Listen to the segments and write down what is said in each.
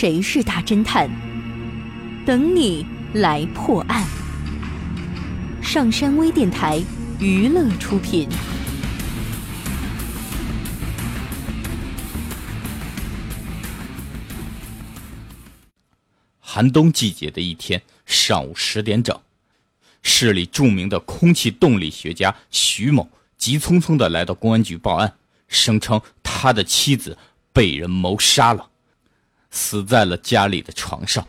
谁是大侦探？等你来破案。上山微电台娱乐出品。寒冬季节的一天上午十点整，市里著名的空气动力学家徐某急匆匆的来到公安局报案，声称他的妻子被人谋杀了。死在了家里的床上。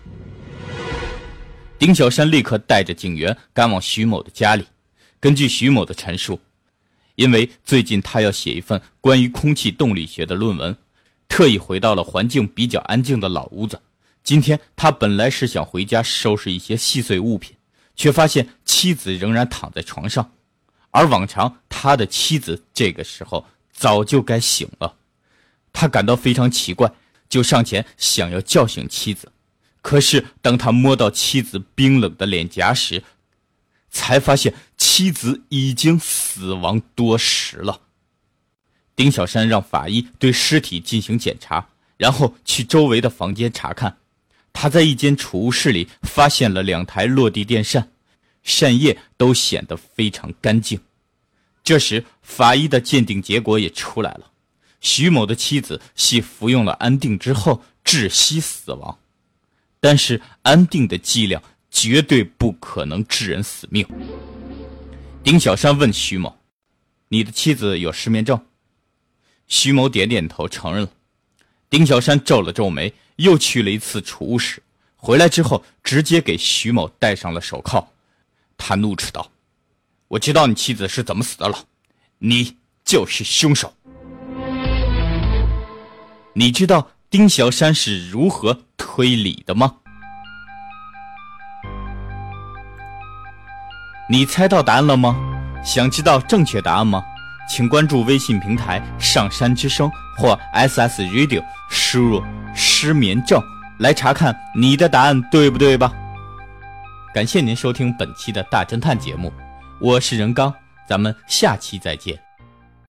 丁小山立刻带着警员赶往徐某的家里。根据徐某的陈述，因为最近他要写一份关于空气动力学的论文，特意回到了环境比较安静的老屋子。今天他本来是想回家收拾一些细碎物品，却发现妻子仍然躺在床上，而往常他的妻子这个时候早就该醒了。他感到非常奇怪。就上前想要叫醒妻子，可是当他摸到妻子冰冷的脸颊时，才发现妻子已经死亡多时了。丁小山让法医对尸体进行检查，然后去周围的房间查看。他在一间储物室里发现了两台落地电扇，扇叶都显得非常干净。这时，法医的鉴定结果也出来了。徐某的妻子系服用了安定之后窒息死亡，但是安定的剂量绝对不可能致人死命。丁小山问徐某：“你的妻子有失眠症？”徐某点点头，承认了。丁小山皱了皱眉，又去了一次储物室，回来之后直接给徐某戴上了手铐。他怒斥道：“我知道你妻子是怎么死的了，你就是凶手。”你知道丁小山是如何推理的吗？你猜到答案了吗？想知道正确答案吗？请关注微信平台“上山之声”或 SS Radio，输入“失眠症”来查看你的答案对不对吧？感谢您收听本期的大侦探节目，我是任刚，咱们下期再见。